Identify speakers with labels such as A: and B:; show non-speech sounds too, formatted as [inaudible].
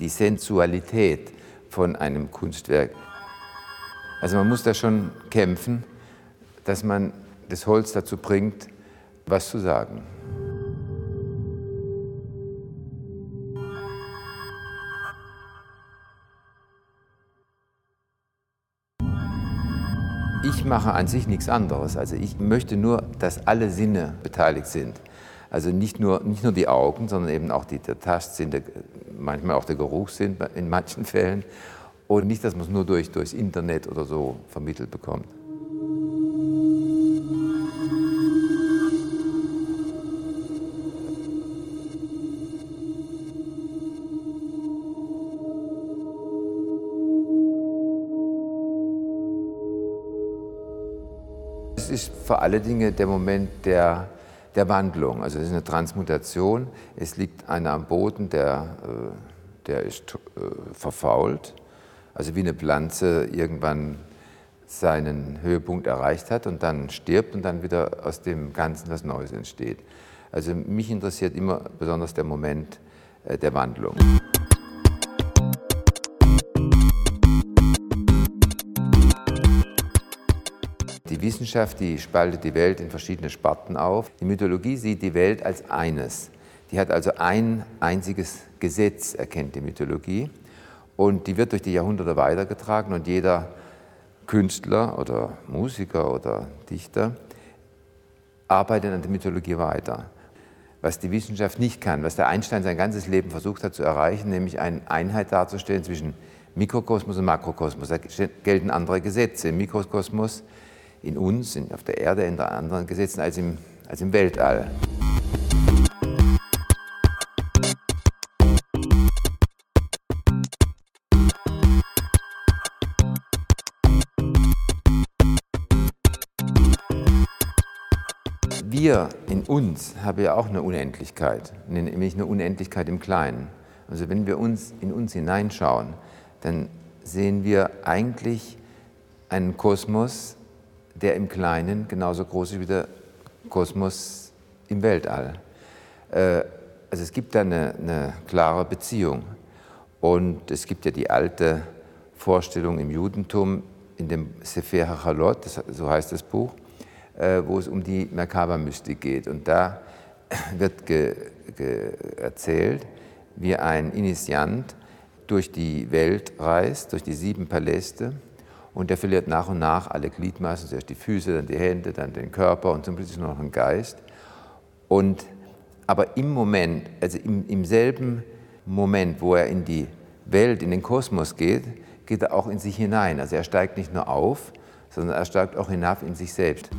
A: die Sensualität von einem Kunstwerk. Also man muss da schon kämpfen, dass man das Holz dazu bringt, was zu sagen. Ich mache an sich nichts anderes. Also ich möchte nur, dass alle Sinne beteiligt sind. Also nicht nur, nicht nur die Augen, sondern eben auch die, der Tastsinn, der, manchmal auch der Geruchssinn in manchen Fällen. Und nicht, dass man es nur durch, durchs Internet oder so vermittelt bekommt. Es ist vor allen Dingen der Moment der, der Wandlung. Also es ist eine Transmutation. Es liegt einer am Boden, der, äh, der ist äh, verfault. Also wie eine Pflanze irgendwann seinen Höhepunkt erreicht hat und dann stirbt und dann wieder aus dem Ganzen was Neues entsteht. Also mich interessiert immer besonders der Moment äh, der Wandlung. Die Wissenschaft, die spaltet die Welt in verschiedene Sparten auf. Die Mythologie sieht die Welt als eines. Die hat also ein einziges Gesetz, erkennt die Mythologie. Und die wird durch die Jahrhunderte weitergetragen und jeder Künstler oder Musiker oder Dichter arbeitet an der Mythologie weiter. Was die Wissenschaft nicht kann, was der Einstein sein ganzes Leben versucht hat zu erreichen, nämlich eine Einheit darzustellen zwischen Mikrokosmos und Makrokosmos. Da gelten andere Gesetze. Im Mikrokosmos in uns, in, auf der Erde, in anderen Gesetzen als im, als im Weltall. Wir in uns haben ja auch eine Unendlichkeit, nämlich eine Unendlichkeit im Kleinen. Also wenn wir uns in uns hineinschauen, dann sehen wir eigentlich einen Kosmos, der im Kleinen genauso groß ist wie der Kosmos im Weltall. Äh, also es gibt da eine, eine klare Beziehung. Und es gibt ja die alte Vorstellung im Judentum, in dem Sefer HaChalot, so heißt das Buch, äh, wo es um die Merkaba-Mystik geht. Und da [clears throat] wird ge, ge erzählt, wie ein Initiant durch die Welt reist, durch die sieben Paläste, und der verliert nach und nach alle Gliedmaßen, zuerst die Füße, dann die Hände, dann den Körper und zum Schluss nur noch den Geist. Und, aber im Moment, also im, im selben Moment, wo er in die Welt, in den Kosmos geht, geht er auch in sich hinein. Also er steigt nicht nur auf, sondern er steigt auch hinab in sich selbst.